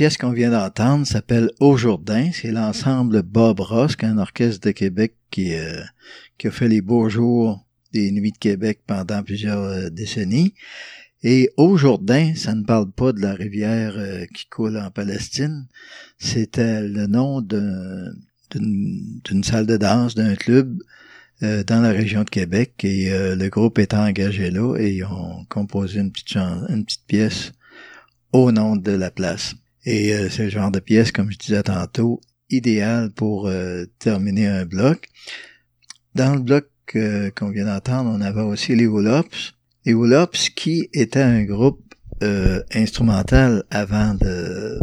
Pièce qu'on vient d'entendre s'appelle Aujourd'hui. C'est l'ensemble Bob Ross, un orchestre de Québec qui, euh, qui a fait les beaux jours des Nuits de Québec pendant plusieurs euh, décennies. Et Aujourd'hui, ça ne parle pas de la rivière euh, qui coule en Palestine. C'était le nom d'un- d'une salle de danse, d'un club euh, dans la région de Québec. Et le groupe était engagé là et ils ont composé une petite, une petite pièce au nom de la place. Et euh, c'est le genre de pièce, comme je disais tantôt, idéal pour euh, terminer un bloc. Dans le bloc euh, qu'on vient d'entendre, on avait aussi les Woolops. Les Woolops qui était un groupe euh, instrumental avant de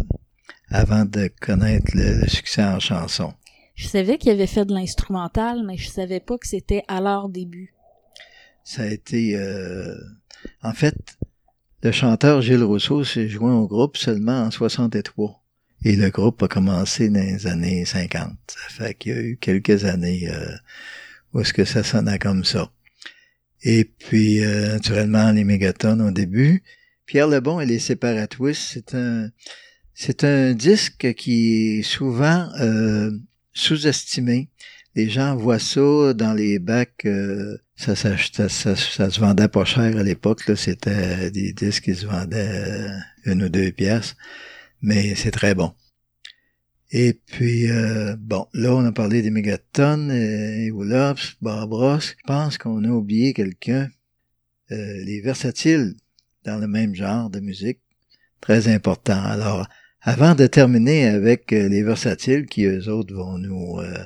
avant de connaître le, le succès en chanson. Je savais qu'ils avaient fait de l'instrumental, mais je savais pas que c'était à leur début. Ça a été... euh, en fait, le chanteur Gilles Rousseau s'est joint au groupe seulement en 63. Et le groupe a commencé dans les années 50. Ça fait qu'il y a eu quelques années euh, où est-ce que ça sonnait comme ça. Et puis, euh, naturellement, les Mégatones au début. Pierre Lebon et les Séparatwistes, c'est un, disque qui est souvent euh, sous-estimé. Les gens voient ça dans les bacs. Ça, s'achetait- ça, ça se vendait pas cher à l'époque. C'était des disques qui se vendaient euh, une ou deux pièces. Mais c'est très bon. Et puis, euh, bon, là, on a parlé des mégatonnes, euh, Woolops, Barbros. Je pense qu'on a oublié quelqu'un. Euh, les versatiles, dans le même genre de musique. Très important. Alors, avant de terminer avec euh, les versatiles, qui eux autres vont nous euh,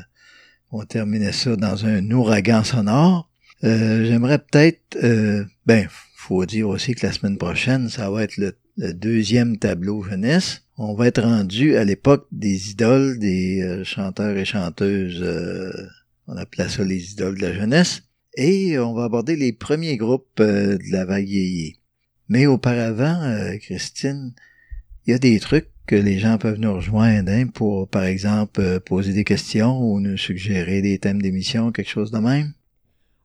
vont terminer ça dans un ouragan sonore, euh, j'aimerais peut-être, euh, ben, faut dire aussi que la semaine prochaine, ça va être le, deuxième tableau jeunesse. On va être rendu à l'époque des idoles, des euh, chanteurs et chanteuses, euh, on appelait ça les idoles de la jeunesse, et on va aborder les premiers groupes de la vague yéyé. Mais auparavant, Christine, il y a des trucs que les gens peuvent nous rejoindre hein, pour, par exemple, poser des questions ou nous suggérer des thèmes d'émission, quelque chose de même.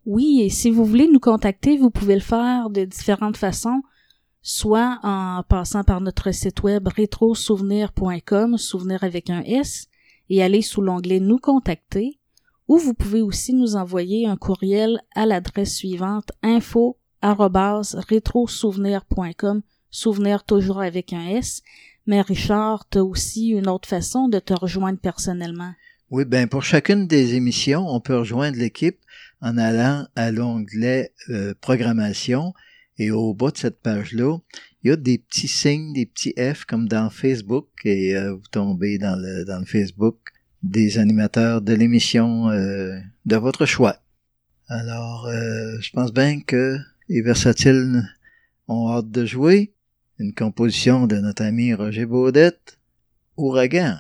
Oui, et si vous voulez nous contacter, vous pouvez le faire de différentes façons, soit en passant par notre site web rétrosouvenir.com, souvenir avec un S, et aller sous l'onglet Nous contacter, ou vous pouvez aussi nous envoyer un courriel à l'adresse suivante info rétrosouvenir.com, souvenir toujours avec un S. Mais Richard, t'as aussi une autre façon de te rejoindre personnellement. Oui, ben pour chacune des émissions, on peut rejoindre l'équipe en allant à l'onglet euh, Programmation et au bas de cette page-là, il y a des petits signes, des petits F comme dans Facebook et euh, vous tombez dans le, Facebook des animateurs de l'émission euh, de votre choix. Alors, euh, je pense bien que les versatiles ont hâte de jouer. Une composition de notre ami Roger Baudette, Ouragan.